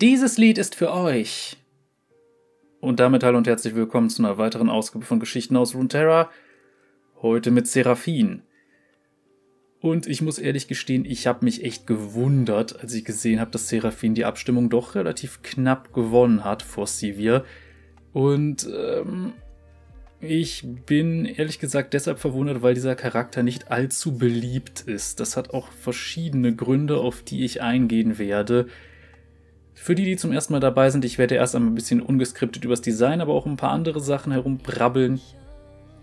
Dieses Lied ist für euch. Und damit hallo und herzlich willkommen zu einer weiteren Ausgabe von Geschichten aus Runeterra. Heute mit Seraphin. Und ich muss ehrlich gestehen, ich habe mich echt gewundert, als ich gesehen habe, dass Seraphin die Abstimmung doch relativ knapp gewonnen hat vor Sivir. Und ähm, ich bin ehrlich gesagt deshalb verwundert, weil dieser Charakter nicht allzu beliebt ist. Das hat auch verschiedene Gründe, auf die ich eingehen werde. Für die, die zum ersten Mal dabei sind, ich werde erst einmal ein bisschen ungeskriptet übers Design, aber auch ein paar andere Sachen herumbrabbeln.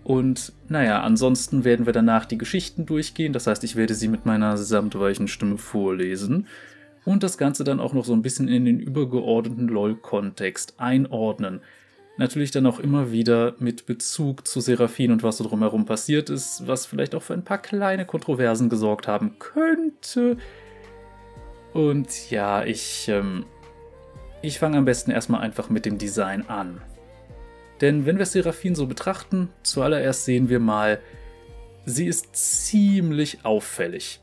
Und naja, ansonsten werden wir danach die Geschichten durchgehen. Das heißt, ich werde sie mit meiner samtweichen Stimme vorlesen und das Ganze dann auch noch so ein bisschen in den übergeordneten LOL-Kontext einordnen. Natürlich dann auch immer wieder mit Bezug zu Seraphin und was so drumherum passiert ist, was vielleicht auch für ein paar kleine Kontroversen gesorgt haben könnte. Und ja, ich ähm, ich fange am besten erstmal einfach mit dem Design an. Denn wenn wir Seraphin so betrachten, zuallererst sehen wir mal, sie ist ziemlich auffällig.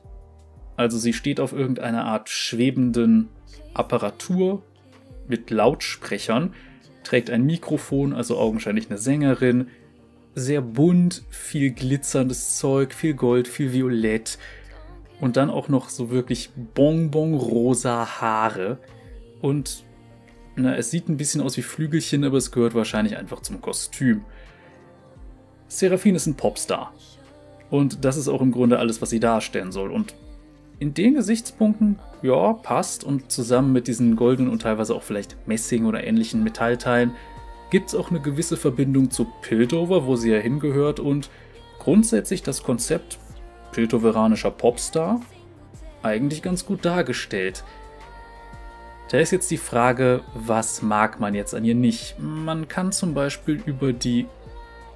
Also sie steht auf irgendeiner Art schwebenden Apparatur mit Lautsprechern, trägt ein Mikrofon, also augenscheinlich eine Sängerin, sehr bunt, viel glitzerndes Zeug, viel Gold, viel Violett und dann auch noch so wirklich bonbonrosa Haare und na, es sieht ein bisschen aus wie Flügelchen, aber es gehört wahrscheinlich einfach zum Kostüm. Seraphine ist ein Popstar. Und das ist auch im Grunde alles, was sie darstellen soll. Und in den Gesichtspunkten, ja, passt. Und zusammen mit diesen goldenen und teilweise auch vielleicht Messing oder ähnlichen Metallteilen gibt es auch eine gewisse Verbindung zu Piltover, wo sie ja hingehört. Und grundsätzlich das Konzept piltoveranischer Popstar eigentlich ganz gut dargestellt. Da ist jetzt die Frage, was mag man jetzt an ihr nicht? Man kann zum Beispiel über die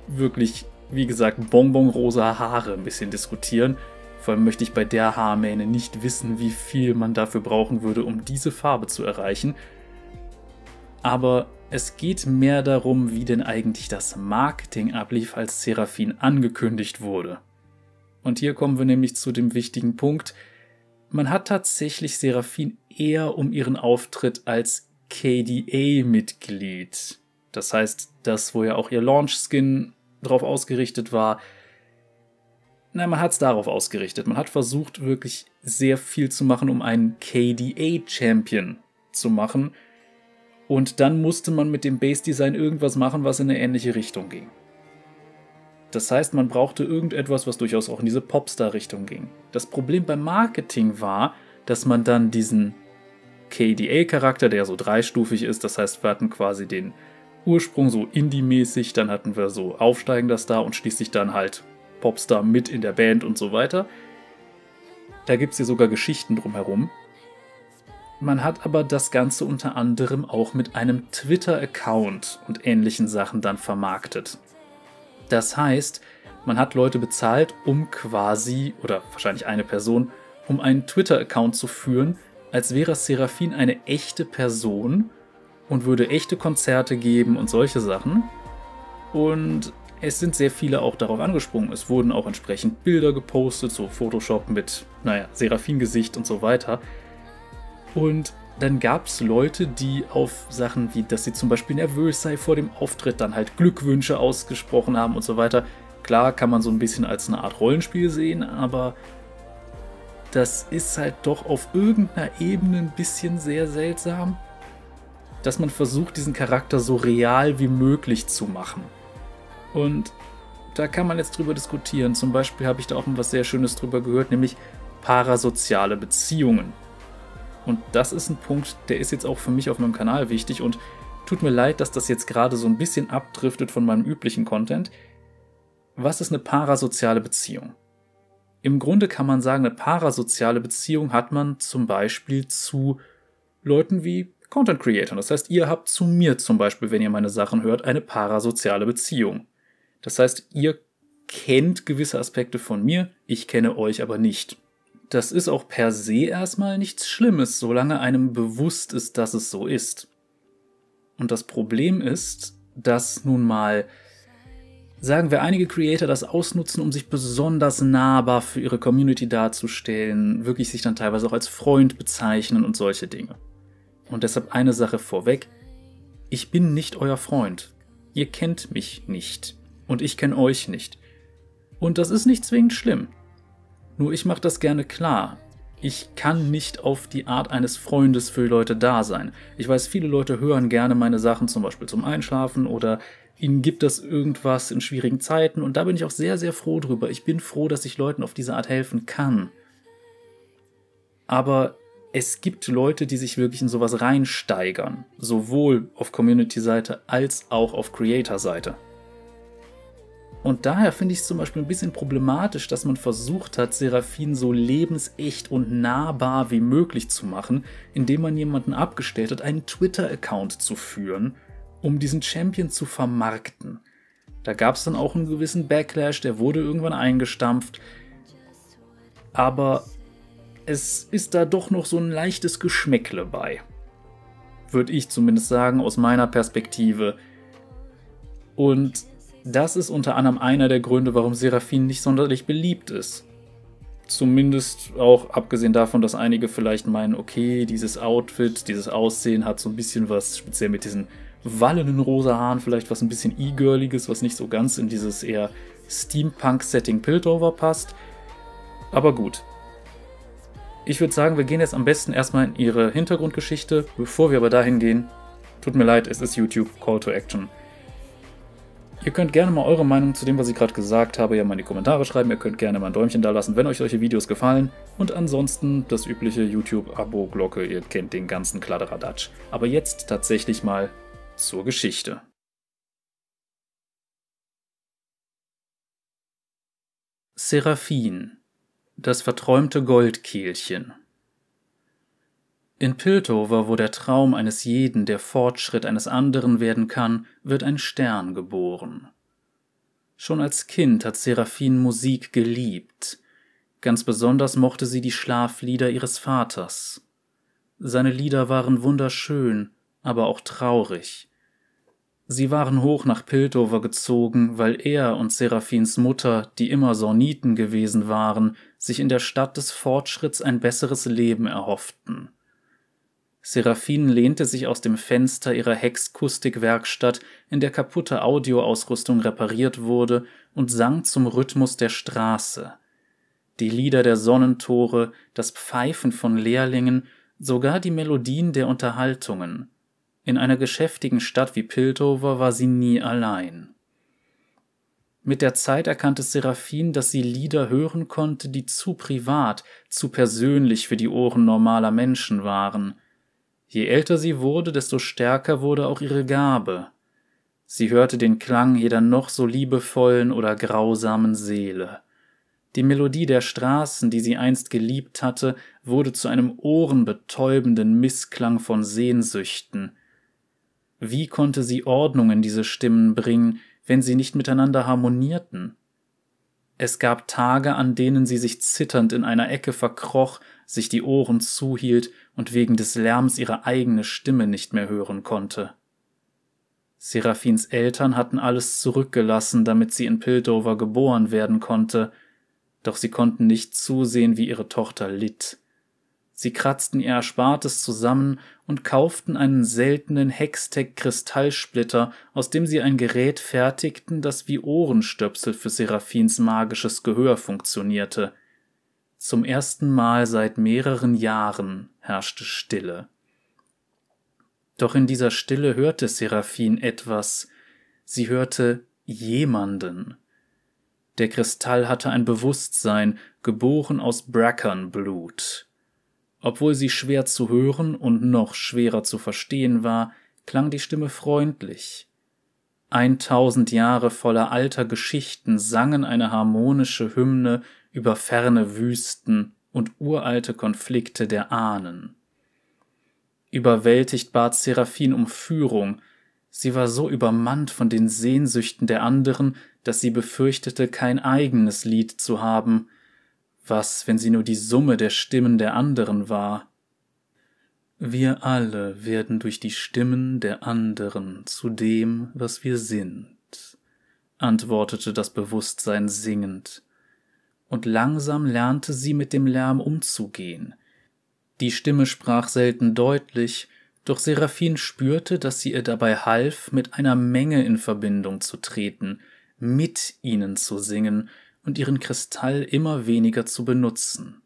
wirklich, wie gesagt, bonbonrosa Haare ein bisschen diskutieren. Vor allem möchte ich bei der Haarmähne nicht wissen, wie viel man dafür brauchen würde, um diese Farbe zu erreichen. Aber es geht mehr darum, wie denn eigentlich das Marketing ablief, als Seraphin angekündigt wurde. Und hier kommen wir nämlich zu dem wichtigen Punkt, man hat tatsächlich Seraphin eher um ihren Auftritt als KDA-Mitglied. Das heißt, das, wo ja auch ihr Launch-Skin drauf ausgerichtet war, na, man hat es darauf ausgerichtet. Man hat versucht, wirklich sehr viel zu machen, um einen KDA-Champion zu machen. Und dann musste man mit dem Base-Design irgendwas machen, was in eine ähnliche Richtung ging. Das heißt, man brauchte irgendetwas, was durchaus auch in diese Popstar-Richtung ging. Das Problem beim Marketing war, dass man dann diesen KDA-Charakter, der so dreistufig ist, das heißt, wir hatten quasi den Ursprung so Indie-mäßig, dann hatten wir so aufsteigender Star und schließlich dann halt Popstar mit in der Band und so weiter. Da gibt es hier sogar Geschichten drumherum. Man hat aber das Ganze unter anderem auch mit einem Twitter-Account und ähnlichen Sachen dann vermarktet. Das heißt, man hat Leute bezahlt, um quasi, oder wahrscheinlich eine Person, um einen Twitter-Account zu führen, als wäre Seraphin eine echte Person und würde echte Konzerte geben und solche Sachen. Und es sind sehr viele auch darauf angesprungen. Es wurden auch entsprechend Bilder gepostet, so Photoshop mit, naja, Seraphin-Gesicht und so weiter. Und dann gab es Leute, die auf Sachen wie, dass sie zum Beispiel nervös sei vor dem Auftritt, dann halt Glückwünsche ausgesprochen haben und so weiter. Klar kann man so ein bisschen als eine Art Rollenspiel sehen, aber das ist halt doch auf irgendeiner Ebene ein bisschen sehr seltsam, dass man versucht, diesen Charakter so real wie möglich zu machen. Und da kann man jetzt drüber diskutieren. Zum Beispiel habe ich da auch was sehr Schönes drüber gehört, nämlich parasoziale Beziehungen. Und das ist ein Punkt, der ist jetzt auch für mich auf meinem Kanal wichtig und tut mir leid, dass das jetzt gerade so ein bisschen abdriftet von meinem üblichen Content. Was ist eine parasoziale Beziehung? Im Grunde kann man sagen, eine parasoziale Beziehung hat man zum Beispiel zu Leuten wie Content Creators. Das heißt, ihr habt zu mir zum Beispiel, wenn ihr meine Sachen hört, eine parasoziale Beziehung. Das heißt, ihr kennt gewisse Aspekte von mir, ich kenne euch aber nicht. Das ist auch per se erstmal nichts Schlimmes, solange einem bewusst ist, dass es so ist. Und das Problem ist, dass nun mal, sagen wir, einige Creator das ausnutzen, um sich besonders nahbar für ihre Community darzustellen, wirklich sich dann teilweise auch als Freund bezeichnen und solche Dinge. Und deshalb eine Sache vorweg. Ich bin nicht euer Freund. Ihr kennt mich nicht. Und ich kenne euch nicht. Und das ist nicht zwingend schlimm. Nur ich mache das gerne klar. Ich kann nicht auf die Art eines Freundes für Leute da sein. Ich weiß, viele Leute hören gerne meine Sachen zum Beispiel zum Einschlafen oder ihnen gibt das irgendwas in schwierigen Zeiten und da bin ich auch sehr, sehr froh drüber. Ich bin froh, dass ich Leuten auf diese Art helfen kann. Aber es gibt Leute, die sich wirklich in sowas reinsteigern, sowohl auf Community-Seite als auch auf Creator-Seite. Und daher finde ich es zum Beispiel ein bisschen problematisch, dass man versucht hat, Seraphin so lebensecht und nahbar wie möglich zu machen, indem man jemanden abgestellt hat, einen Twitter-Account zu führen, um diesen Champion zu vermarkten. Da gab es dann auch einen gewissen Backlash, der wurde irgendwann eingestampft. Aber es ist da doch noch so ein leichtes Geschmäckle bei. Würde ich zumindest sagen, aus meiner Perspektive. Und das ist unter anderem einer der Gründe, warum Seraphin nicht sonderlich beliebt ist. Zumindest auch abgesehen davon, dass einige vielleicht meinen, okay, dieses Outfit, dieses Aussehen hat so ein bisschen was, speziell mit diesen wallenden rosa Haaren, vielleicht was ein bisschen e-girliges, was nicht so ganz in dieses eher Steampunk-Setting Piltover passt. Aber gut. Ich würde sagen, wir gehen jetzt am besten erstmal in ihre Hintergrundgeschichte. Bevor wir aber dahin gehen, tut mir leid, es ist YouTube, Call to Action. Ihr könnt gerne mal eure Meinung zu dem, was ich gerade gesagt habe, ja mal in die Kommentare schreiben. Ihr könnt gerne mal ein Däumchen da lassen, wenn euch solche Videos gefallen. Und ansonsten das übliche YouTube-Abo-Glocke, ihr kennt den ganzen Kladderadatsch. Aber jetzt tatsächlich mal zur Geschichte. Seraphin, das verträumte Goldkehlchen. In Piltover, wo der Traum eines jeden der Fortschritt eines anderen werden kann, wird ein Stern geboren. Schon als Kind hat Seraphin Musik geliebt. Ganz besonders mochte sie die Schlaflieder ihres Vaters. Seine Lieder waren wunderschön, aber auch traurig. Sie waren hoch nach Piltover gezogen, weil er und Seraphins Mutter, die immer Sorniten gewesen waren, sich in der Stadt des Fortschritts ein besseres Leben erhofften. Seraphin lehnte sich aus dem Fenster ihrer Hexkustikwerkstatt, in der kaputte Audioausrüstung repariert wurde, und sang zum Rhythmus der Straße. Die Lieder der Sonnentore, das Pfeifen von Lehrlingen, sogar die Melodien der Unterhaltungen. In einer geschäftigen Stadt wie Piltover war sie nie allein. Mit der Zeit erkannte Seraphin, dass sie Lieder hören konnte, die zu privat, zu persönlich für die Ohren normaler Menschen waren. Je älter sie wurde, desto stärker wurde auch ihre Gabe. Sie hörte den Klang jeder noch so liebevollen oder grausamen Seele. Die Melodie der Straßen, die sie einst geliebt hatte, wurde zu einem ohrenbetäubenden Missklang von Sehnsüchten, wie konnte sie Ordnung in diese Stimmen bringen, wenn sie nicht miteinander harmonierten? Es gab Tage, an denen sie sich zitternd in einer Ecke verkroch, sich die Ohren zuhielt und wegen des Lärms ihre eigene Stimme nicht mehr hören konnte. Seraphins Eltern hatten alles zurückgelassen, damit sie in Pildover geboren werden konnte, doch sie konnten nicht zusehen, wie ihre Tochter litt. Sie kratzten ihr Erspartes zusammen und kauften einen seltenen Hextech-Kristallsplitter, aus dem sie ein Gerät fertigten, das wie Ohrenstöpsel für Seraphins magisches Gehör funktionierte. Zum ersten Mal seit mehreren Jahren herrschte Stille. Doch in dieser Stille hörte Seraphin etwas. Sie hörte jemanden. Der Kristall hatte ein Bewusstsein, geboren aus Brackern-Blut. Obwohl sie schwer zu hören und noch schwerer zu verstehen war, klang die Stimme freundlich. Eintausend Jahre voller alter Geschichten sangen eine harmonische Hymne über ferne Wüsten und uralte Konflikte der Ahnen. Überwältigt bat Seraphin um Führung, sie war so übermannt von den Sehnsüchten der anderen, dass sie befürchtete, kein eigenes Lied zu haben, was, wenn sie nur die Summe der Stimmen der anderen war? Wir alle werden durch die Stimmen der anderen zu dem, was wir sind, antwortete das Bewusstsein singend, und langsam lernte sie mit dem Lärm umzugehen. Die Stimme sprach selten deutlich, Doch Seraphine spürte, dass sie ihr dabei half, mit einer Menge in Verbindung zu treten, mit ihnen zu singen und ihren Kristall immer weniger zu benutzen.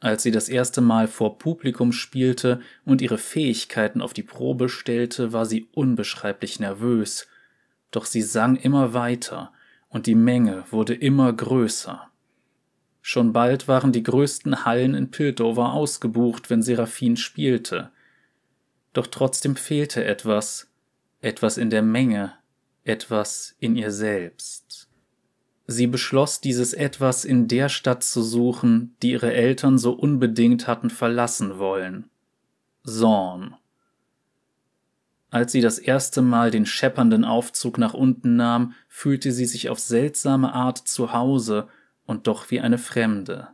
Als sie das erste Mal vor Publikum spielte und ihre Fähigkeiten auf die Probe stellte, war sie unbeschreiblich nervös, doch sie sang immer weiter, und die Menge wurde immer größer. Schon bald waren die größten Hallen in Piltover ausgebucht, wenn Seraphine spielte. Doch trotzdem fehlte etwas, etwas in der Menge, etwas in ihr selbst. Sie beschloss, dieses etwas in der Stadt zu suchen, die ihre Eltern so unbedingt hatten verlassen wollen. Zorn. Als sie das erste Mal den scheppernden Aufzug nach unten nahm, fühlte sie sich auf seltsame Art zu Hause und doch wie eine Fremde.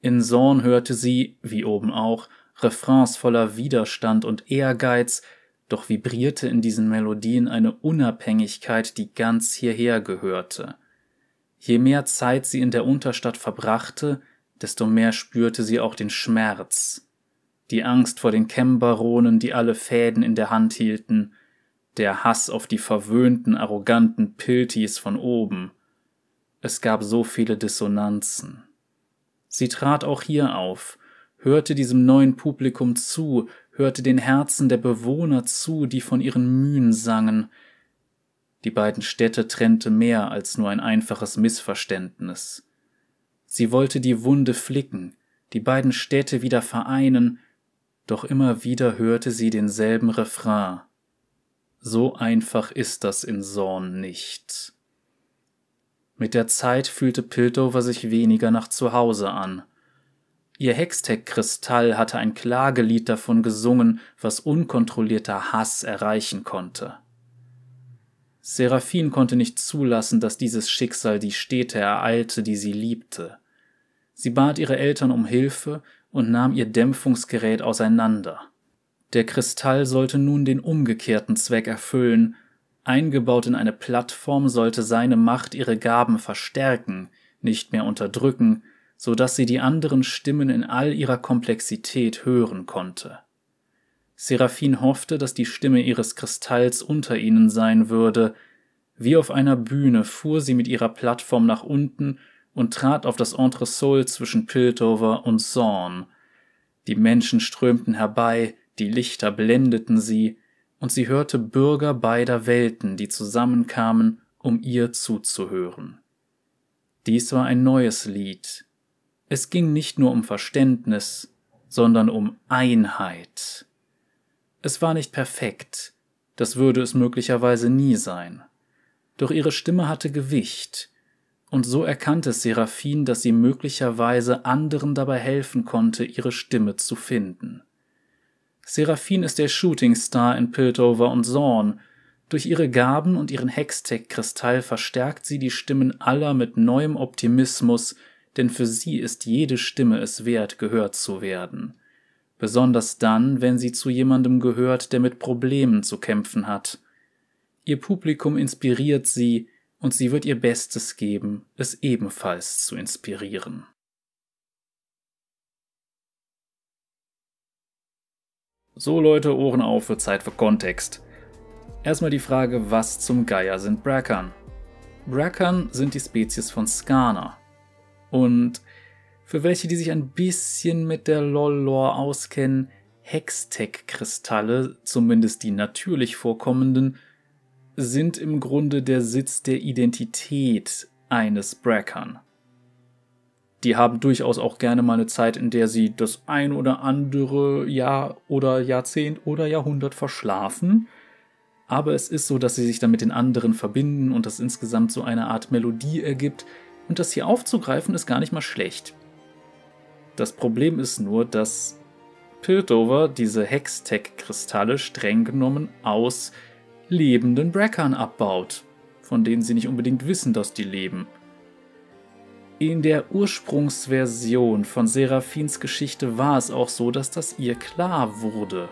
In Zorn hörte sie, wie oben auch, Refrains voller Widerstand und Ehrgeiz, doch vibrierte in diesen Melodien eine Unabhängigkeit, die ganz hierher gehörte. Je mehr Zeit sie in der Unterstadt verbrachte, desto mehr spürte sie auch den Schmerz, die Angst vor den Kembaronen, die alle Fäden in der Hand hielten, der Hass auf die verwöhnten, arroganten Piltis von oben. Es gab so viele Dissonanzen. Sie trat auch hier auf, hörte diesem neuen Publikum zu, hörte den Herzen der Bewohner zu, die von ihren Mühen sangen. Die beiden Städte trennte mehr als nur ein einfaches Missverständnis. Sie wollte die Wunde flicken, die beiden Städte wieder vereinen, doch immer wieder hörte sie denselben Refrain. So einfach ist das in Zorn nicht. Mit der Zeit fühlte Piltover sich weniger nach Zuhause an. Ihr Hextech-Kristall hatte ein Klagelied davon gesungen, was unkontrollierter Hass erreichen konnte. Seraphine konnte nicht zulassen, dass dieses Schicksal die Städte ereilte, die sie liebte. Sie bat ihre Eltern um Hilfe und nahm ihr Dämpfungsgerät auseinander. Der Kristall sollte nun den umgekehrten Zweck erfüllen, eingebaut in eine Plattform sollte seine Macht ihre Gaben verstärken, nicht mehr unterdrücken, so dass sie die anderen Stimmen in all ihrer Komplexität hören konnte. Seraphine hoffte, dass die Stimme ihres Kristalls unter ihnen sein würde. Wie auf einer Bühne fuhr sie mit ihrer Plattform nach unten und trat auf das Entresol zwischen Piltover und Zorn. Die Menschen strömten herbei, die Lichter blendeten sie, und sie hörte Bürger beider Welten, die zusammenkamen, um ihr zuzuhören. Dies war ein neues Lied, es ging nicht nur um Verständnis, sondern um Einheit. Es war nicht perfekt, das würde es möglicherweise nie sein. Doch ihre Stimme hatte Gewicht, und so erkannte Seraphine, dass sie möglicherweise anderen dabei helfen konnte, ihre Stimme zu finden. Seraphine ist der Shootingstar in Piltover und Zorn. Durch ihre Gaben und ihren Hextech-Kristall verstärkt sie die Stimmen aller mit neuem Optimismus, denn für sie ist jede Stimme es wert, gehört zu werden. Besonders dann, wenn sie zu jemandem gehört, der mit Problemen zu kämpfen hat. Ihr Publikum inspiriert sie, und sie wird ihr Bestes geben, es ebenfalls zu inspirieren. So Leute, Ohren auf für Zeit für Kontext. Erstmal die Frage, was zum Geier sind Brackern? Brackern sind die Spezies von Skana, und für welche, die sich ein bisschen mit der LOL-Lore auskennen, Hextech-Kristalle, zumindest die natürlich vorkommenden, sind im Grunde der Sitz der Identität eines Brackern. Die haben durchaus auch gerne mal eine Zeit, in der sie das ein oder andere Jahr oder Jahrzehnt oder Jahrhundert verschlafen. Aber es ist so, dass sie sich dann mit den anderen verbinden und das insgesamt so eine Art Melodie ergibt, und das hier aufzugreifen ist gar nicht mal schlecht. Das Problem ist nur, dass Piltover diese Hextech-Kristalle streng genommen aus lebenden Brackern abbaut, von denen sie nicht unbedingt wissen, dass die leben. In der Ursprungsversion von Seraphins Geschichte war es auch so, dass das ihr klar wurde.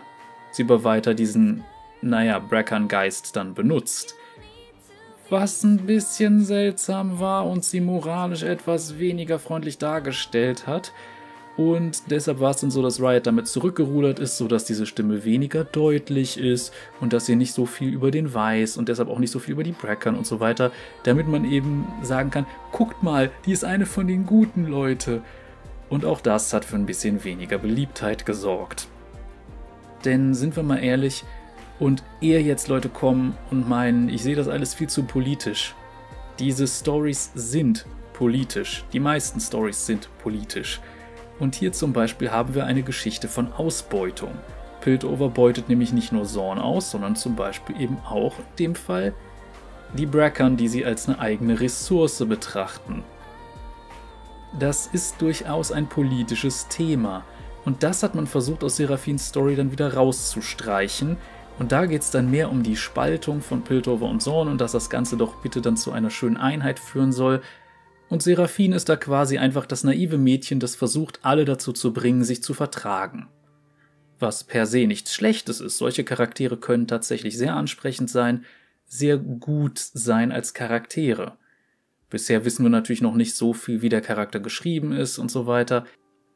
Sie aber weiter diesen, naja, Brackern-Geist dann benutzt was ein bisschen seltsam war und sie moralisch etwas weniger freundlich dargestellt hat. Und deshalb war es dann so, dass Riot damit zurückgerudert ist, sodass diese Stimme weniger deutlich ist und dass sie nicht so viel über den weiß und deshalb auch nicht so viel über die Brackern und so weiter, damit man eben sagen kann, guckt mal, die ist eine von den guten Leute. Und auch das hat für ein bisschen weniger Beliebtheit gesorgt. Denn sind wir mal ehrlich, und ehe jetzt Leute kommen und meinen, ich sehe das alles viel zu politisch. Diese Stories sind politisch. Die meisten Stories sind politisch. Und hier zum Beispiel haben wir eine Geschichte von Ausbeutung. Piltover beutet nämlich nicht nur Zorn aus, sondern zum Beispiel eben auch in dem Fall die Brackern, die sie als eine eigene Ressource betrachten. Das ist durchaus ein politisches Thema. Und das hat man versucht aus Seraphins Story dann wieder rauszustreichen. Und da geht es dann mehr um die Spaltung von Piltover und Zorn und dass das Ganze doch bitte dann zu einer schönen Einheit führen soll, und Seraphin ist da quasi einfach das naive Mädchen, das versucht, alle dazu zu bringen, sich zu vertragen. Was per se nichts Schlechtes ist. Solche Charaktere können tatsächlich sehr ansprechend sein, sehr gut sein als Charaktere. Bisher wissen wir natürlich noch nicht so viel, wie der Charakter geschrieben ist und so weiter.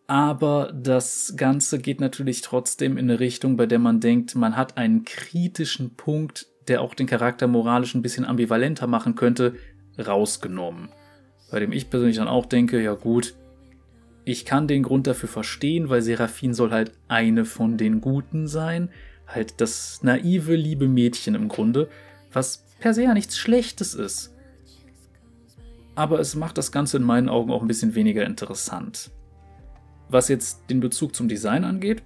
Aber das Ganze geht natürlich trotzdem in eine Richtung, bei der man denkt, man hat einen kritischen Punkt, der auch den Charakter moralisch ein bisschen ambivalenter machen könnte, rausgenommen bei dem ich persönlich dann auch denke, ja gut, ich kann den Grund dafür verstehen, weil Seraphin soll halt eine von den Guten sein, halt das naive, liebe Mädchen im Grunde, was per se ja nichts Schlechtes ist. Aber es macht das Ganze in meinen Augen auch ein bisschen weniger interessant. Was jetzt den Bezug zum Design angeht,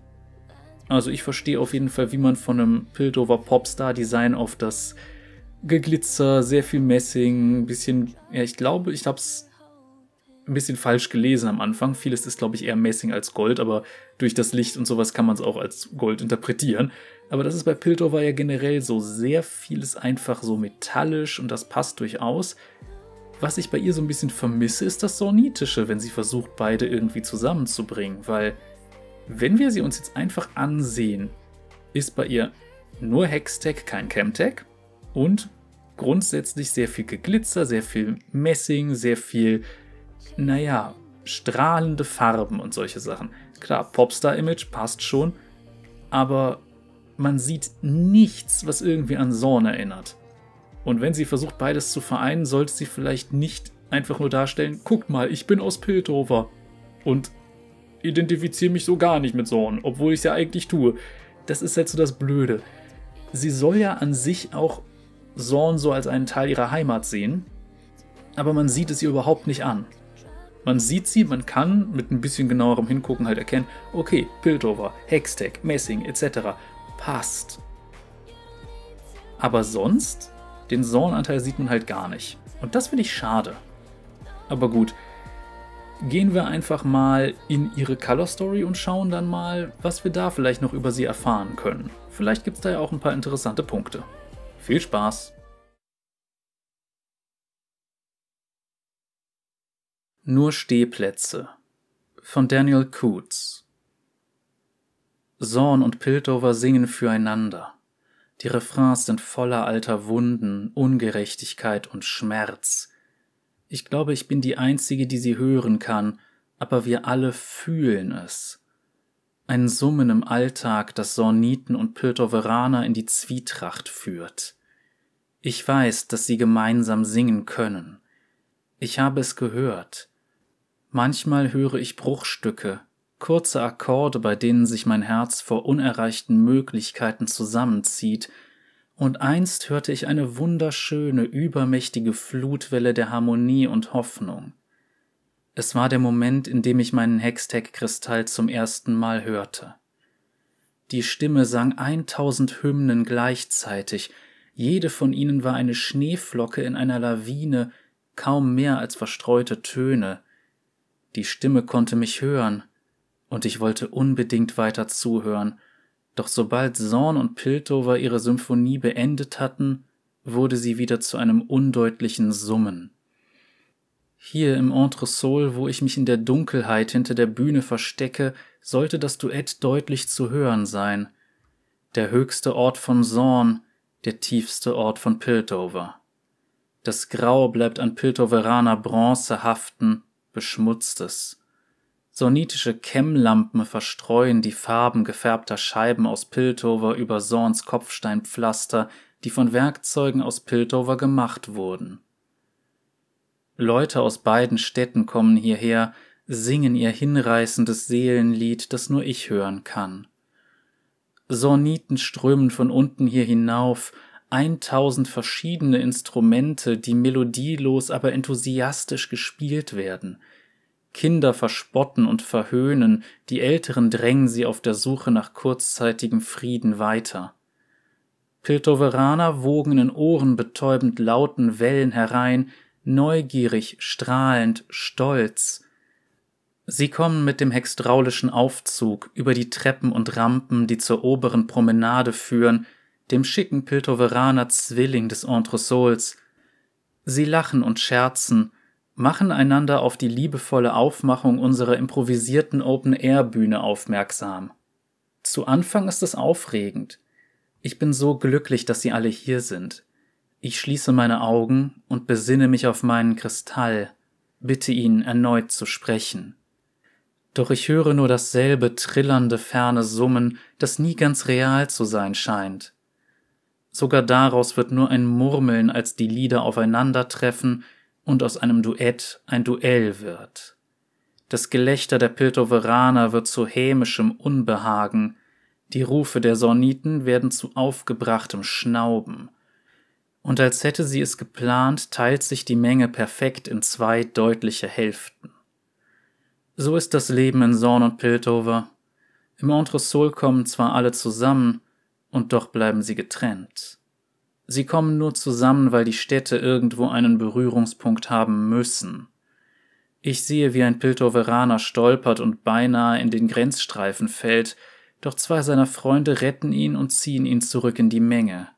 also ich verstehe auf jeden Fall, wie man von einem Piltover Popstar Design auf das Geglitzer, sehr viel Messing, ein bisschen, ja, ich glaube, ich habe es ein bisschen falsch gelesen am Anfang. Vieles ist, glaube ich, eher Messing als Gold, aber durch das Licht und sowas kann man es auch als Gold interpretieren. Aber das ist bei Piltover ja generell so. Sehr vieles einfach so metallisch und das passt durchaus. Was ich bei ihr so ein bisschen vermisse, ist das Sornitische, wenn sie versucht, beide irgendwie zusammenzubringen. Weil, wenn wir sie uns jetzt einfach ansehen, ist bei ihr nur Hextech, kein Chemtech und grundsätzlich sehr viel Geglitzer, sehr viel Messing, sehr viel, naja, strahlende Farben und solche Sachen. Klar, Popstar-Image passt schon, aber man sieht nichts, was irgendwie an Zorn erinnert. Und wenn sie versucht, beides zu vereinen, sollte sie vielleicht nicht einfach nur darstellen, guckt mal, ich bin aus Piltover und identifiziere mich so gar nicht mit Zorn, obwohl ich es ja eigentlich tue. Das ist halt so das Blöde. Sie soll ja an sich auch Zorn so als einen Teil ihrer Heimat sehen, aber man sieht es ihr überhaupt nicht an. Man sieht sie, man kann mit ein bisschen genauerem Hingucken halt erkennen, okay, Piltover, Hextech, Messing etc. passt. Aber sonst, den Zorn-Anteil sieht man halt gar nicht. Und das finde ich schade. Aber gut, gehen wir einfach mal in ihre Color Story und schauen dann mal, was wir da vielleicht noch über sie erfahren können. Vielleicht gibt es da ja auch ein paar interessante Punkte. Viel Spaß! Nur Stehplätze von Daniel Coots Zorn und Piltover singen füreinander. Die Refrains sind voller alter Wunden, Ungerechtigkeit und Schmerz. Ich glaube, ich bin die Einzige, die sie hören kann, aber wir alle fühlen es. Ein Summen im Alltag, das Sorniten und Piltoveraner in die Zwietracht führt. Ich weiß, dass sie gemeinsam singen können. Ich habe es gehört. Manchmal höre ich Bruchstücke, kurze Akkorde, bei denen sich mein Herz vor unerreichten Möglichkeiten zusammenzieht, und einst hörte ich eine wunderschöne, übermächtige Flutwelle der Harmonie und Hoffnung. Es war der Moment, in dem ich meinen Hextech-Kristall zum ersten Mal hörte. Die Stimme sang eintausend Hymnen gleichzeitig, jede von ihnen war eine Schneeflocke in einer Lawine, kaum mehr als verstreute Töne. Die Stimme konnte mich hören, und ich wollte unbedingt weiter zuhören, doch sobald Zorn und Piltover ihre Symphonie beendet hatten, wurde sie wieder zu einem undeutlichen Summen. Hier im Entresol, wo ich mich in der Dunkelheit hinter der Bühne verstecke, sollte das Duett deutlich zu hören sein. Der höchste Ort von Zorn, der tiefste Ort von Piltover. Das Grau bleibt an Piltoveraner Bronze haften, beschmutztes. Sornitische Chemlampen verstreuen die Farben gefärbter Scheiben aus Piltover über Sorns Kopfsteinpflaster, die von Werkzeugen aus Piltover gemacht wurden. Leute aus beiden Städten kommen hierher, singen ihr hinreißendes Seelenlied, das nur ich hören kann. Sorniten strömen von unten hier hinauf, eintausend verschiedene Instrumente, die melodielos, aber enthusiastisch gespielt werden. Kinder verspotten und verhöhnen, die Älteren drängen sie auf der Suche nach kurzzeitigem Frieden weiter. Piltoveraner wogen in ohrenbetäubend lauten Wellen herein, neugierig, strahlend, stolz. Sie kommen mit dem hextraulischen Aufzug über die Treppen und Rampen, die zur oberen Promenade führen, dem schicken Piltoveraner Zwilling des Entresols. Sie lachen und scherzen, machen einander auf die liebevolle Aufmachung unserer improvisierten Open-Air-Bühne aufmerksam. Zu Anfang ist es aufregend. Ich bin so glücklich, dass Sie alle hier sind. Ich schließe meine Augen und besinne mich auf meinen Kristall, bitte ihn erneut zu sprechen. Doch ich höre nur dasselbe trillernde ferne Summen, das nie ganz real zu sein scheint. Sogar daraus wird nur ein Murmeln, als die Lieder aufeinandertreffen und aus einem Duett ein Duell wird. Das Gelächter der Piltoveraner wird zu hämischem Unbehagen, die Rufe der Sorniten werden zu aufgebrachtem Schnauben, und als hätte sie es geplant, teilt sich die Menge perfekt in zwei deutliche Hälften. So ist das Leben in Zorn und Piltover. Im Entresol kommen zwar alle zusammen, und doch bleiben sie getrennt. Sie kommen nur zusammen, weil die Städte irgendwo einen Berührungspunkt haben müssen. Ich sehe, wie ein Piltoveraner stolpert und beinahe in den Grenzstreifen fällt, doch zwei seiner Freunde retten ihn und ziehen ihn zurück in die Menge.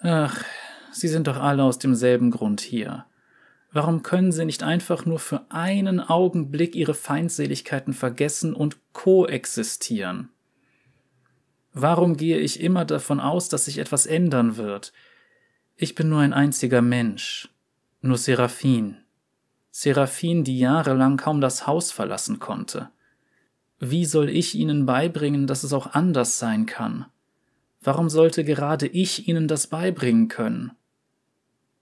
Ach, sie sind doch alle aus demselben Grund hier. Warum können sie nicht einfach nur für einen Augenblick ihre Feindseligkeiten vergessen und koexistieren? Warum gehe ich immer davon aus, dass sich etwas ändern wird? Ich bin nur ein einziger Mensch, nur Seraphin. Seraphin, die jahrelang kaum das Haus verlassen konnte. Wie soll ich ihnen beibringen, dass es auch anders sein kann? Warum sollte gerade ich ihnen das beibringen können?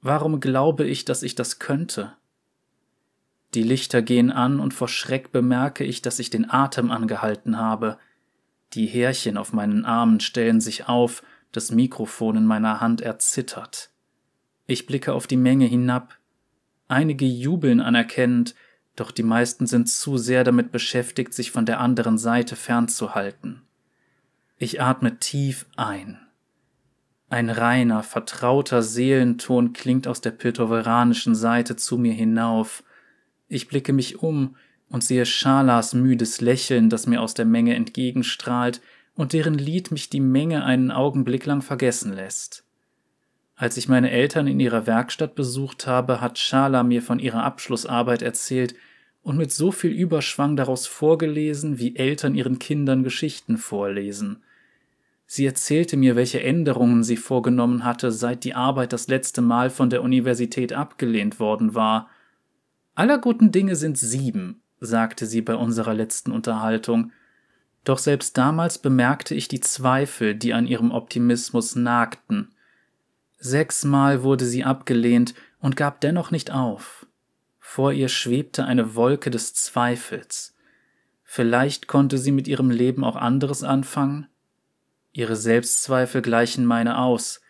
Warum glaube ich, dass ich das könnte? Die Lichter gehen an und vor Schreck bemerke ich, dass ich den Atem angehalten habe. Die Härchen auf meinen Armen stellen sich auf, das Mikrofon in meiner Hand erzittert. Ich blicke auf die Menge hinab. Einige jubeln anerkennend, doch die meisten sind zu sehr damit beschäftigt, sich von der anderen Seite fernzuhalten. Ich atme tief ein. Ein reiner, vertrauter Seelenton klingt aus der piltoveranischen Seite zu mir hinauf. Ich blicke mich um und sehe Schalas müdes Lächeln, das mir aus der Menge entgegenstrahlt und deren Lied mich die Menge einen Augenblick lang vergessen lässt. Als ich meine Eltern in ihrer Werkstatt besucht habe, hat Schala mir von ihrer Abschlussarbeit erzählt und mit so viel Überschwang daraus vorgelesen, wie Eltern ihren Kindern Geschichten vorlesen. Sie erzählte mir, welche Änderungen sie vorgenommen hatte, seit die Arbeit das letzte Mal von der Universität abgelehnt worden war. Aller guten Dinge sind sieben, sagte sie bei unserer letzten Unterhaltung. Doch selbst damals bemerkte ich die Zweifel, die an ihrem Optimismus nagten. Sechsmal wurde sie abgelehnt und gab dennoch nicht auf. Vor ihr schwebte eine Wolke des Zweifels. Vielleicht konnte sie mit ihrem Leben auch anderes anfangen? Ihre Selbstzweifel gleichen meine aus,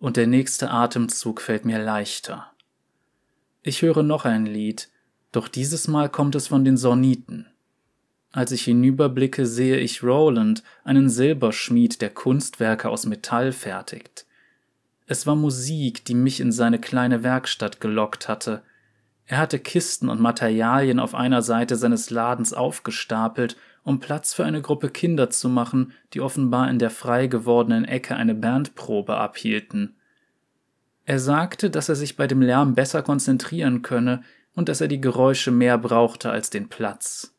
und der nächste Atemzug fällt mir leichter. Ich höre noch ein Lied, doch dieses Mal kommt es von den Sorniten. Als ich hinüberblicke, sehe ich Roland, einen Silberschmied, der Kunstwerke aus Metall fertigt. Es war Musik, die mich in seine kleine Werkstatt gelockt hatte. Er hatte Kisten und Materialien auf einer Seite seines Ladens aufgestapelt um Platz für eine Gruppe Kinder zu machen, die offenbar in der frei gewordenen Ecke eine Bandprobe abhielten. Er sagte, dass er sich bei dem Lärm besser konzentrieren könne und dass er die Geräusche mehr brauchte als den Platz.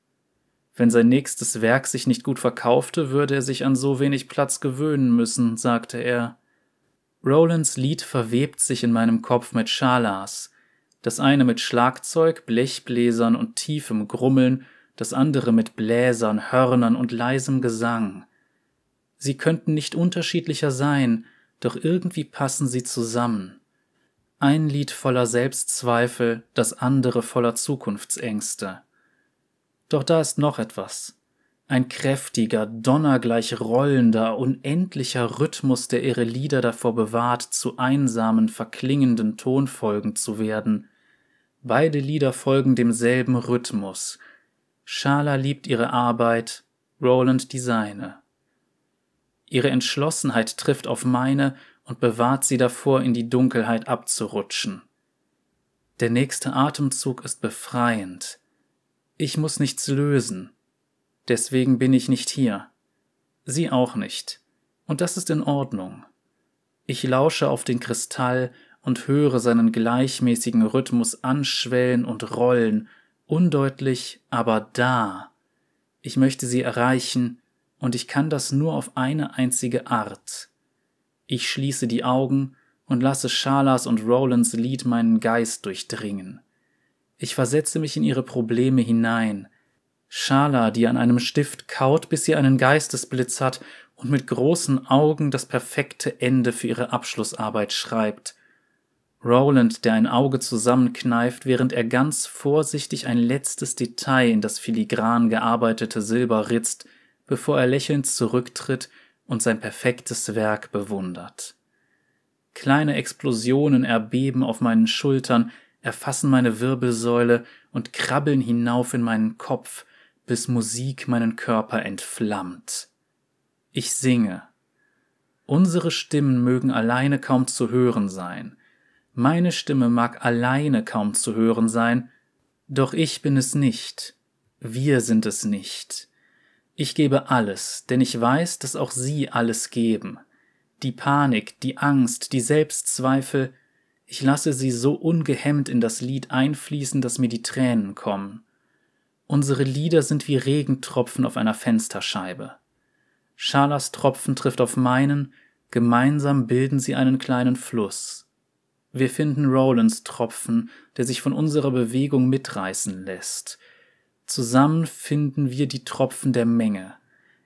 Wenn sein nächstes Werk sich nicht gut verkaufte, würde er sich an so wenig Platz gewöhnen müssen, sagte er. Rolands Lied verwebt sich in meinem Kopf mit Schalas, das eine mit Schlagzeug, Blechbläsern und tiefem Grummeln das andere mit Bläsern, Hörnern und leisem Gesang. Sie könnten nicht unterschiedlicher sein, doch irgendwie passen sie zusammen. Ein Lied voller Selbstzweifel, das andere voller Zukunftsängste. Doch da ist noch etwas. Ein kräftiger, donnergleich rollender, unendlicher Rhythmus, der ihre Lieder davor bewahrt, zu einsamen, verklingenden Tonfolgen zu werden. Beide Lieder folgen demselben Rhythmus. Schala liebt ihre Arbeit, Roland die seine. Ihre Entschlossenheit trifft auf meine und bewahrt sie davor, in die Dunkelheit abzurutschen. Der nächste Atemzug ist befreiend. Ich muss nichts lösen. Deswegen bin ich nicht hier. Sie auch nicht. Und das ist in Ordnung. Ich lausche auf den Kristall und höre seinen gleichmäßigen Rhythmus anschwellen und rollen, undeutlich, aber da. Ich möchte sie erreichen, und ich kann das nur auf eine einzige Art. Ich schließe die Augen und lasse Schalas und Rolands Lied meinen Geist durchdringen. Ich versetze mich in ihre Probleme hinein. Schala, die an einem Stift kaut, bis sie einen Geistesblitz hat und mit großen Augen das perfekte Ende für ihre Abschlussarbeit schreibt. Roland, der ein Auge zusammenkneift, während er ganz vorsichtig ein letztes Detail in das filigran gearbeitete Silber ritzt, bevor er lächelnd zurücktritt und sein perfektes Werk bewundert. Kleine Explosionen erbeben auf meinen Schultern, erfassen meine Wirbelsäule und krabbeln hinauf in meinen Kopf, bis Musik meinen Körper entflammt. Ich singe. Unsere Stimmen mögen alleine kaum zu hören sein. Meine Stimme mag alleine kaum zu hören sein, doch ich bin es nicht. Wir sind es nicht. Ich gebe alles, denn ich weiß, dass auch Sie alles geben. Die Panik, die Angst, die Selbstzweifel, ich lasse sie so ungehemmt in das Lied einfließen, dass mir die Tränen kommen. Unsere Lieder sind wie Regentropfen auf einer Fensterscheibe. Schalas Tropfen trifft auf meinen, gemeinsam bilden sie einen kleinen Fluss. Wir finden Rolands Tropfen, der sich von unserer Bewegung mitreißen lässt. Zusammen finden wir die Tropfen der Menge.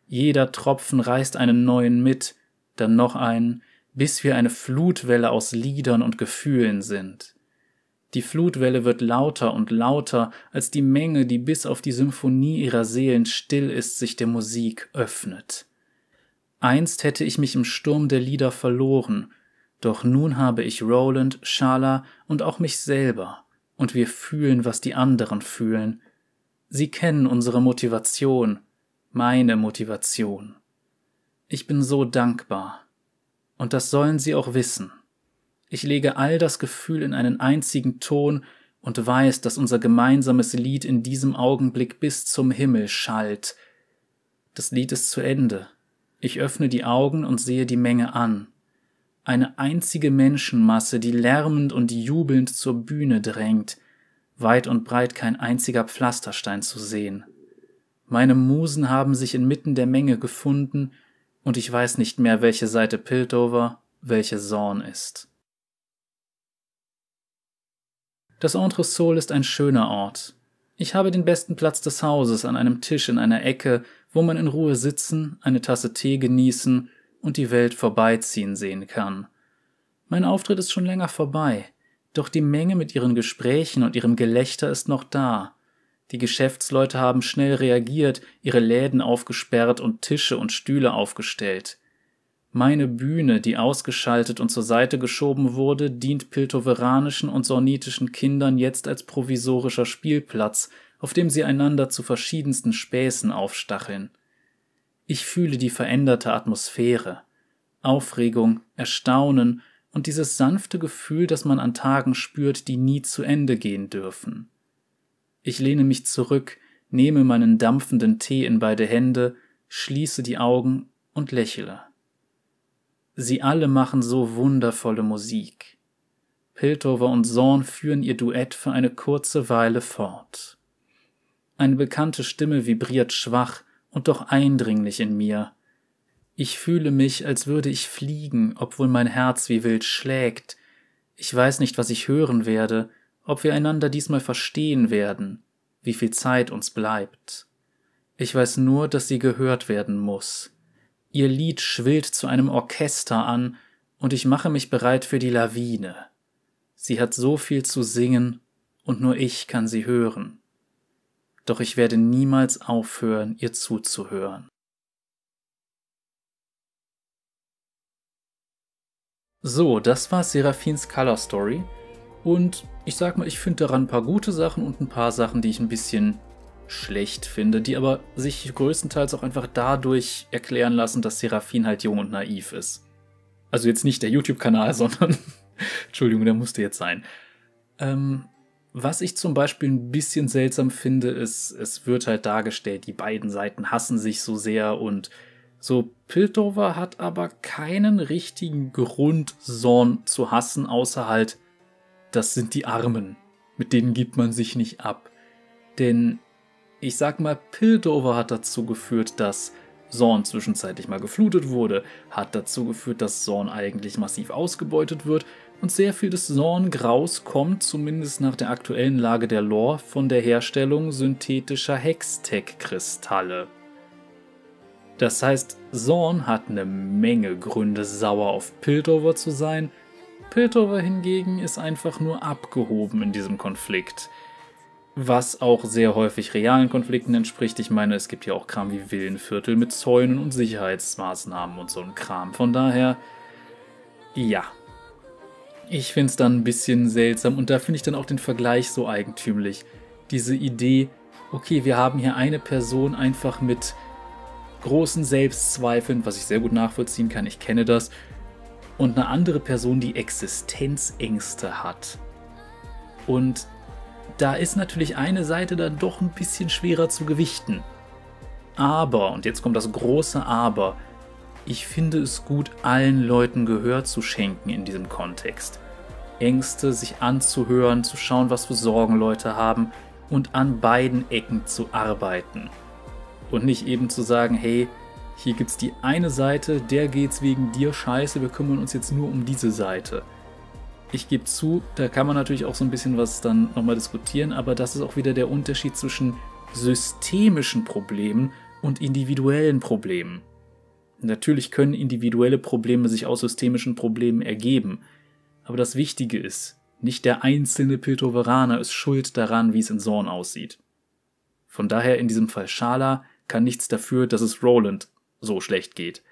Jeder Tropfen reißt einen neuen mit, dann noch einen, bis wir eine Flutwelle aus Liedern und Gefühlen sind. Die Flutwelle wird lauter und lauter, als die Menge, die bis auf die Symphonie ihrer Seelen still ist, sich der Musik öffnet. Einst hätte ich mich im Sturm der Lieder verloren, doch nun habe ich Roland, Schala und auch mich selber, und wir fühlen, was die anderen fühlen, Sie kennen unsere Motivation, meine Motivation. Ich bin so dankbar. Und das sollen Sie auch wissen. Ich lege all das Gefühl in einen einzigen Ton und weiß, dass unser gemeinsames Lied in diesem Augenblick bis zum Himmel schallt. Das Lied ist zu Ende. Ich öffne die Augen und sehe die Menge an. Eine einzige Menschenmasse, die lärmend und jubelnd zur Bühne drängt, weit und breit kein einziger Pflasterstein zu sehen. Meine Musen haben sich inmitten der Menge gefunden, und ich weiß nicht mehr, welche Seite Piltover, welche Zorn ist. Das Entresol ist ein schöner Ort. Ich habe den besten Platz des Hauses an einem Tisch in einer Ecke, wo man in Ruhe sitzen, eine Tasse Tee genießen und die Welt vorbeiziehen sehen kann. Mein Auftritt ist schon länger vorbei, doch die Menge mit ihren Gesprächen und ihrem Gelächter ist noch da. Die Geschäftsleute haben schnell reagiert, ihre Läden aufgesperrt und Tische und Stühle aufgestellt. Meine Bühne, die ausgeschaltet und zur Seite geschoben wurde, dient piltoveranischen und sornitischen Kindern jetzt als provisorischer Spielplatz, auf dem sie einander zu verschiedensten Späßen aufstacheln. Ich fühle die veränderte Atmosphäre. Aufregung, Erstaunen und dieses sanfte Gefühl, das man an Tagen spürt, die nie zu Ende gehen dürfen. Ich lehne mich zurück, nehme meinen dampfenden Tee in beide Hände, schließe die Augen und lächle. Sie alle machen so wundervolle Musik. Piltover und Zorn führen ihr Duett für eine kurze Weile fort. Eine bekannte Stimme vibriert schwach und doch eindringlich in mir, ich fühle mich, als würde ich fliegen, obwohl mein Herz wie wild schlägt. Ich weiß nicht, was ich hören werde, ob wir einander diesmal verstehen werden. wie viel Zeit uns bleibt. Ich weiß nur, dass sie gehört werden muss. Ihr Lied schwillt zu einem Orchester an, und ich mache mich bereit für die Lawine. Sie hat so viel zu singen, und nur ich kann sie hören. Doch ich werde niemals aufhören, ihr zuzuhören. So, das war Seraphins Color Story. Und ich sag mal, ich finde daran ein paar gute Sachen und ein paar Sachen, die ich ein bisschen schlecht finde, die aber sich größtenteils auch einfach dadurch erklären lassen, dass Seraphin halt jung und naiv ist. Also jetzt nicht der YouTube-Kanal, sondern. Entschuldigung, der musste jetzt sein. Ähm, was ich zum Beispiel ein bisschen seltsam finde, ist, es wird halt dargestellt, die beiden Seiten hassen sich so sehr und so, Piltover hat aber keinen richtigen Grund, Zorn zu hassen, außer halt, das sind die Armen. Mit denen gibt man sich nicht ab. Denn ich sag mal, Piltover hat dazu geführt, dass Zorn zwischenzeitlich mal geflutet wurde, hat dazu geführt, dass Zorn eigentlich massiv ausgebeutet wird und sehr viel des Zorn-Graus kommt, zumindest nach der aktuellen Lage der Lore, von der Herstellung synthetischer Hextech-Kristalle. Das heißt, Zorn hat eine Menge Gründe, sauer auf Piltover zu sein. Piltover hingegen ist einfach nur abgehoben in diesem Konflikt. Was auch sehr häufig realen Konflikten entspricht. Ich meine, es gibt ja auch Kram wie Villenviertel mit Zäunen und Sicherheitsmaßnahmen und so ein Kram. Von daher, ja. Ich finde es dann ein bisschen seltsam und da finde ich dann auch den Vergleich so eigentümlich. Diese Idee, okay, wir haben hier eine Person einfach mit großen Selbstzweifeln, was ich sehr gut nachvollziehen kann, ich kenne das, und eine andere Person, die Existenzängste hat. Und da ist natürlich eine Seite dann doch ein bisschen schwerer zu gewichten. Aber, und jetzt kommt das große Aber, ich finde es gut, allen Leuten Gehör zu schenken in diesem Kontext. Ängste sich anzuhören, zu schauen, was für Sorgen Leute haben und an beiden Ecken zu arbeiten und nicht eben zu sagen, hey, hier gibt es die eine Seite, der geht's wegen dir scheiße, wir kümmern uns jetzt nur um diese Seite. Ich gebe zu, da kann man natürlich auch so ein bisschen was dann nochmal diskutieren, aber das ist auch wieder der Unterschied zwischen systemischen Problemen und individuellen Problemen. Natürlich können individuelle Probleme sich aus systemischen Problemen ergeben, aber das Wichtige ist, nicht der einzelne Piltoveraner ist schuld daran, wie es in Zorn aussieht. Von daher in diesem Fall Schala kann nichts dafür, dass es Roland so schlecht geht.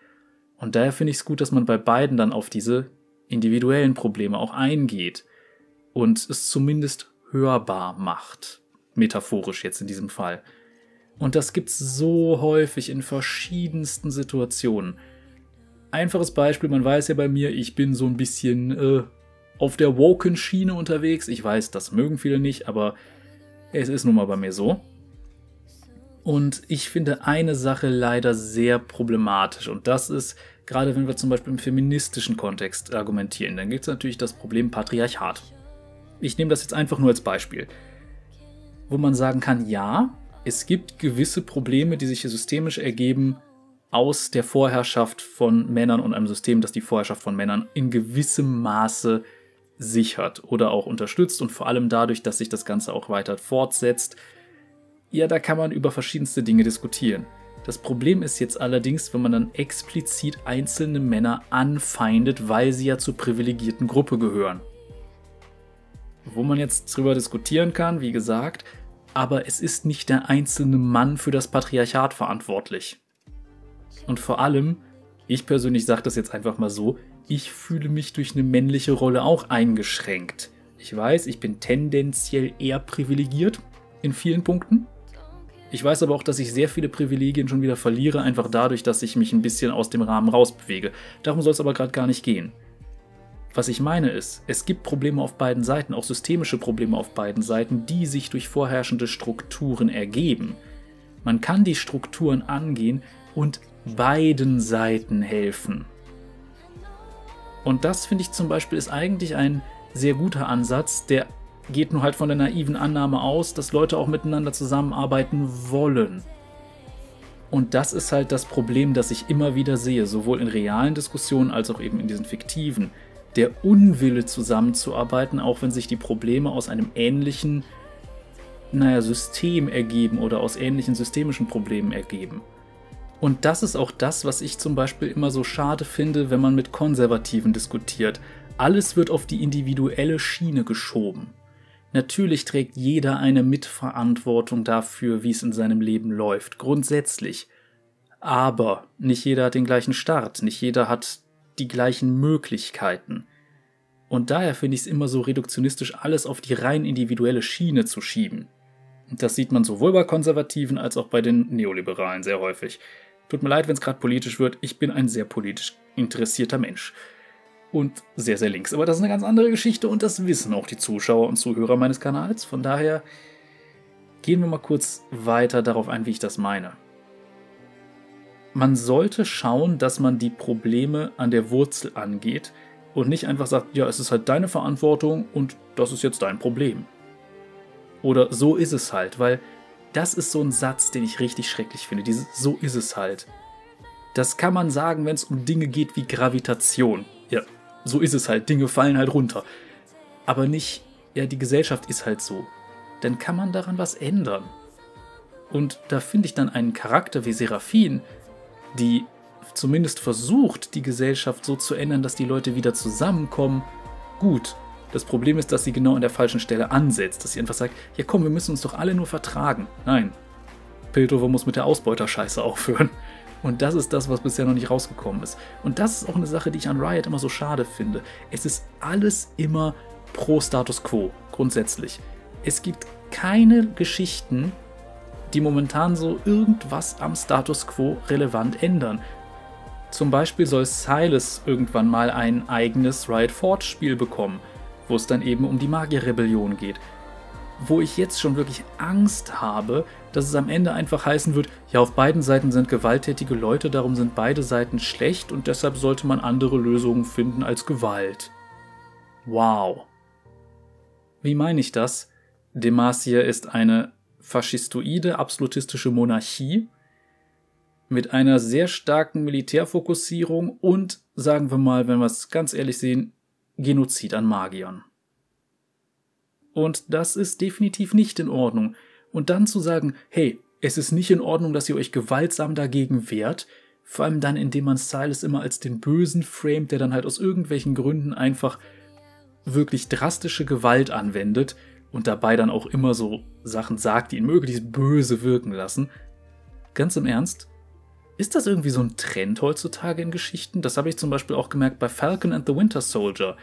Und daher finde ich es gut, dass man bei beiden dann auf diese individuellen Probleme auch eingeht und es zumindest hörbar macht. Metaphorisch jetzt in diesem Fall. Und das gibt's so häufig in verschiedensten Situationen. Einfaches Beispiel, man weiß ja bei mir, ich bin so ein bisschen äh, auf der Woken-Schiene unterwegs. Ich weiß, das mögen viele nicht, aber es ist nun mal bei mir so. Und ich finde eine Sache leider sehr problematisch. Und das ist, gerade wenn wir zum Beispiel im feministischen Kontext argumentieren, dann gibt es natürlich das Problem Patriarchat. Ich nehme das jetzt einfach nur als Beispiel. Wo man sagen kann, ja, es gibt gewisse Probleme, die sich hier systemisch ergeben aus der Vorherrschaft von Männern und einem System, das die Vorherrschaft von Männern in gewissem Maße sichert oder auch unterstützt und vor allem dadurch, dass sich das Ganze auch weiter fortsetzt, ja, da kann man über verschiedenste Dinge diskutieren. Das Problem ist jetzt allerdings, wenn man dann explizit einzelne Männer anfeindet, weil sie ja zur privilegierten Gruppe gehören. Wo man jetzt drüber diskutieren kann, wie gesagt, aber es ist nicht der einzelne Mann für das Patriarchat verantwortlich. Und vor allem, ich persönlich sage das jetzt einfach mal so, ich fühle mich durch eine männliche Rolle auch eingeschränkt. Ich weiß, ich bin tendenziell eher privilegiert in vielen Punkten. Ich weiß aber auch, dass ich sehr viele Privilegien schon wieder verliere, einfach dadurch, dass ich mich ein bisschen aus dem Rahmen rausbewege. Darum soll es aber gerade gar nicht gehen. Was ich meine ist, es gibt Probleme auf beiden Seiten, auch systemische Probleme auf beiden Seiten, die sich durch vorherrschende Strukturen ergeben. Man kann die Strukturen angehen und beiden Seiten helfen. Und das finde ich zum Beispiel ist eigentlich ein sehr guter Ansatz, der geht nur halt von der naiven Annahme aus, dass Leute auch miteinander zusammenarbeiten wollen. Und das ist halt das Problem, das ich immer wieder sehe, sowohl in realen Diskussionen als auch eben in diesen fiktiven. Der Unwille zusammenzuarbeiten, auch wenn sich die Probleme aus einem ähnlichen naja, System ergeben oder aus ähnlichen systemischen Problemen ergeben. Und das ist auch das, was ich zum Beispiel immer so schade finde, wenn man mit Konservativen diskutiert. Alles wird auf die individuelle Schiene geschoben. Natürlich trägt jeder eine Mitverantwortung dafür, wie es in seinem Leben läuft, grundsätzlich. Aber nicht jeder hat den gleichen Start, nicht jeder hat die gleichen Möglichkeiten. Und daher finde ich es immer so reduktionistisch, alles auf die rein individuelle Schiene zu schieben. Das sieht man sowohl bei Konservativen als auch bei den Neoliberalen sehr häufig. Tut mir leid, wenn es gerade politisch wird, ich bin ein sehr politisch interessierter Mensch. Und sehr, sehr links. Aber das ist eine ganz andere Geschichte und das wissen auch die Zuschauer und Zuhörer meines Kanals. Von daher gehen wir mal kurz weiter darauf ein, wie ich das meine. Man sollte schauen, dass man die Probleme an der Wurzel angeht und nicht einfach sagt, ja, es ist halt deine Verantwortung und das ist jetzt dein Problem. Oder so ist es halt, weil das ist so ein Satz, den ich richtig schrecklich finde. Dieses so ist es halt. Das kann man sagen, wenn es um Dinge geht wie Gravitation. So ist es halt. Dinge fallen halt runter. Aber nicht, ja, die Gesellschaft ist halt so. Dann kann man daran was ändern. Und da finde ich dann einen Charakter wie Seraphin, die zumindest versucht, die Gesellschaft so zu ändern, dass die Leute wieder zusammenkommen, gut. Das Problem ist, dass sie genau an der falschen Stelle ansetzt, dass sie einfach sagt, ja komm, wir müssen uns doch alle nur vertragen. Nein, Piltover muss mit der Ausbeuterscheiße aufhören. Und das ist das, was bisher noch nicht rausgekommen ist. Und das ist auch eine Sache, die ich an Riot immer so schade finde. Es ist alles immer pro Status quo, grundsätzlich. Es gibt keine Geschichten, die momentan so irgendwas am Status quo relevant ändern. Zum Beispiel soll Silas irgendwann mal ein eigenes Riot Forge Spiel bekommen wo es dann eben um die Magierrebellion geht. Wo ich jetzt schon wirklich Angst habe, dass es am Ende einfach heißen wird, ja, auf beiden Seiten sind gewalttätige Leute, darum sind beide Seiten schlecht und deshalb sollte man andere Lösungen finden als Gewalt. Wow. Wie meine ich das? Demacia ist eine faschistoide, absolutistische Monarchie mit einer sehr starken Militärfokussierung und, sagen wir mal, wenn wir es ganz ehrlich sehen, Genozid an Magiern. Und das ist definitiv nicht in Ordnung. Und dann zu sagen, hey, es ist nicht in Ordnung, dass ihr euch gewaltsam dagegen wehrt, vor allem dann, indem man Silas immer als den Bösen framet, der dann halt aus irgendwelchen Gründen einfach wirklich drastische Gewalt anwendet und dabei dann auch immer so Sachen sagt, die ihn möglichst böse wirken lassen. Ganz im Ernst, ist das irgendwie so ein Trend heutzutage in Geschichten? Das habe ich zum Beispiel auch gemerkt bei Falcon and the Winter Soldier.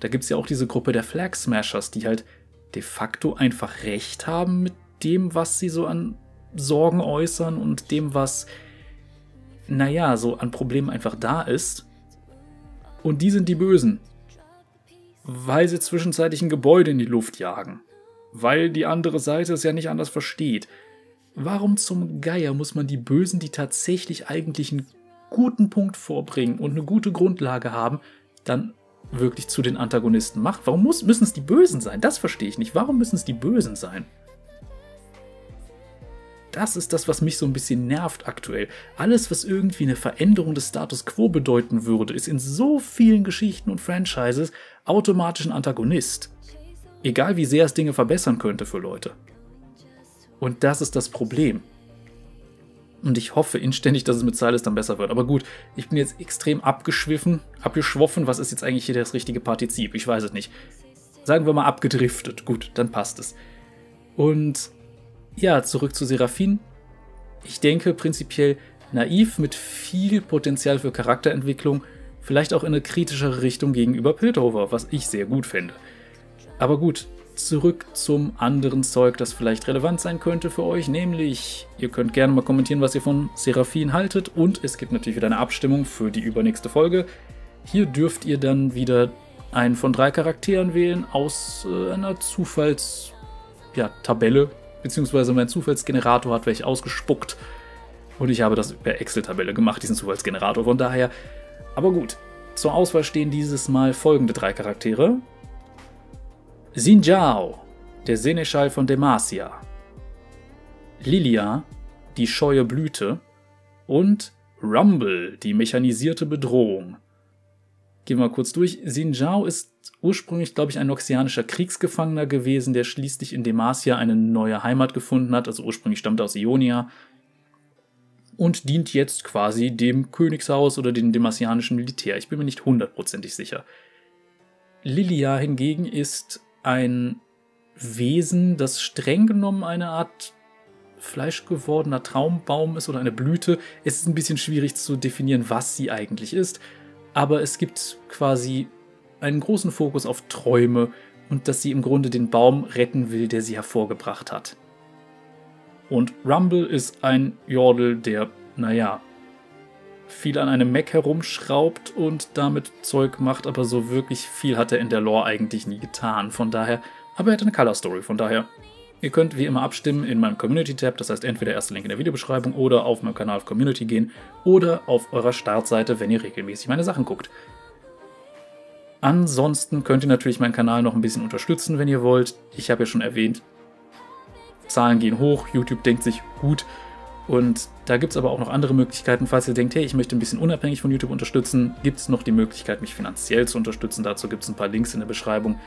Da gibt es ja auch diese Gruppe der Flag Smashers, die halt de facto einfach recht haben mit dem, was sie so an Sorgen äußern und dem, was, naja, so an Problemen einfach da ist. Und die sind die Bösen. Weil sie zwischenzeitlich ein Gebäude in die Luft jagen. Weil die andere Seite es ja nicht anders versteht. Warum zum Geier muss man die Bösen, die tatsächlich eigentlich einen guten Punkt vorbringen und eine gute Grundlage haben, dann wirklich zu den Antagonisten machen? Warum müssen es die Bösen sein? Das verstehe ich nicht. Warum müssen es die Bösen sein? Das ist das, was mich so ein bisschen nervt aktuell. Alles, was irgendwie eine Veränderung des Status quo bedeuten würde, ist in so vielen Geschichten und Franchises automatisch ein Antagonist. Egal wie sehr es Dinge verbessern könnte für Leute. Und das ist das Problem. Und ich hoffe inständig, dass es mit Silas dann besser wird. Aber gut, ich bin jetzt extrem abgeschwiffen, abgeschwoffen. Was ist jetzt eigentlich hier das richtige Partizip? Ich weiß es nicht. Sagen wir mal abgedriftet. Gut, dann passt es. Und ja, zurück zu Seraphin. Ich denke prinzipiell naiv mit viel Potenzial für Charakterentwicklung, vielleicht auch in eine kritischere Richtung gegenüber Piltover, was ich sehr gut fände. Aber gut, zurück zum anderen Zeug, das vielleicht relevant sein könnte für euch, nämlich ihr könnt gerne mal kommentieren, was ihr von Seraphin haltet und es gibt natürlich wieder eine Abstimmung für die übernächste Folge. Hier dürft ihr dann wieder einen von drei Charakteren wählen aus äh, einer Zufallstabelle, ja, beziehungsweise mein Zufallsgenerator hat welche ausgespuckt und ich habe das per Excel-Tabelle gemacht, diesen Zufallsgenerator. Von daher, aber gut, zur Auswahl stehen dieses Mal folgende drei Charaktere. Sinjao, der Seneschall von Demacia, Lilia, die scheue Blüte und Rumble, die mechanisierte Bedrohung. gehe mal kurz durch. Xin Zhao ist ursprünglich, glaube ich, ein noxianischer Kriegsgefangener gewesen, der schließlich in Demacia eine neue Heimat gefunden hat. Also ursprünglich stammt er aus Ionia und dient jetzt quasi dem Königshaus oder dem demasianischen Militär. Ich bin mir nicht hundertprozentig sicher. Lilia hingegen ist ein Wesen, das streng genommen eine Art fleischgewordener Traumbaum ist oder eine Blüte. Es ist ein bisschen schwierig zu definieren, was sie eigentlich ist, aber es gibt quasi einen großen Fokus auf Träume und dass sie im Grunde den Baum retten will, der sie hervorgebracht hat. Und Rumble ist ein Jordel, der, naja, viel an einem Mac herumschraubt und damit Zeug macht, aber so wirklich viel hat er in der Lore eigentlich nie getan. Von daher, aber er hat eine Color Story, von daher. Ihr könnt wie immer abstimmen in meinem Community-Tab, das heißt entweder erster Link in der Videobeschreibung oder auf meinem Kanal auf Community gehen oder auf eurer Startseite, wenn ihr regelmäßig meine Sachen guckt. Ansonsten könnt ihr natürlich meinen Kanal noch ein bisschen unterstützen, wenn ihr wollt. Ich habe ja schon erwähnt, Zahlen gehen hoch, YouTube denkt sich gut. Und da gibt es aber auch noch andere Möglichkeiten. Falls ihr denkt, hey, ich möchte ein bisschen unabhängig von YouTube unterstützen, gibt es noch die Möglichkeit, mich finanziell zu unterstützen. Dazu gibt es ein paar Links in der Beschreibung,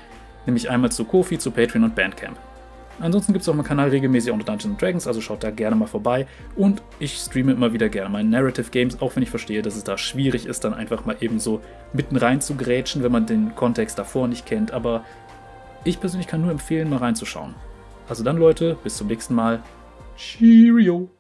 nämlich einmal zu Kofi, zu Patreon und Bandcamp. Ansonsten gibt es auf meinem Kanal regelmäßig auch noch Dungeons Dragons, also schaut da gerne mal vorbei. Und ich streame immer wieder gerne meine Narrative Games, auch wenn ich verstehe, dass es da schwierig ist, dann einfach mal eben so mitten rein zu grätschen, wenn man den Kontext davor nicht kennt. Aber ich persönlich kann nur empfehlen, mal reinzuschauen. Also dann Leute, bis zum nächsten Mal. Cheerio!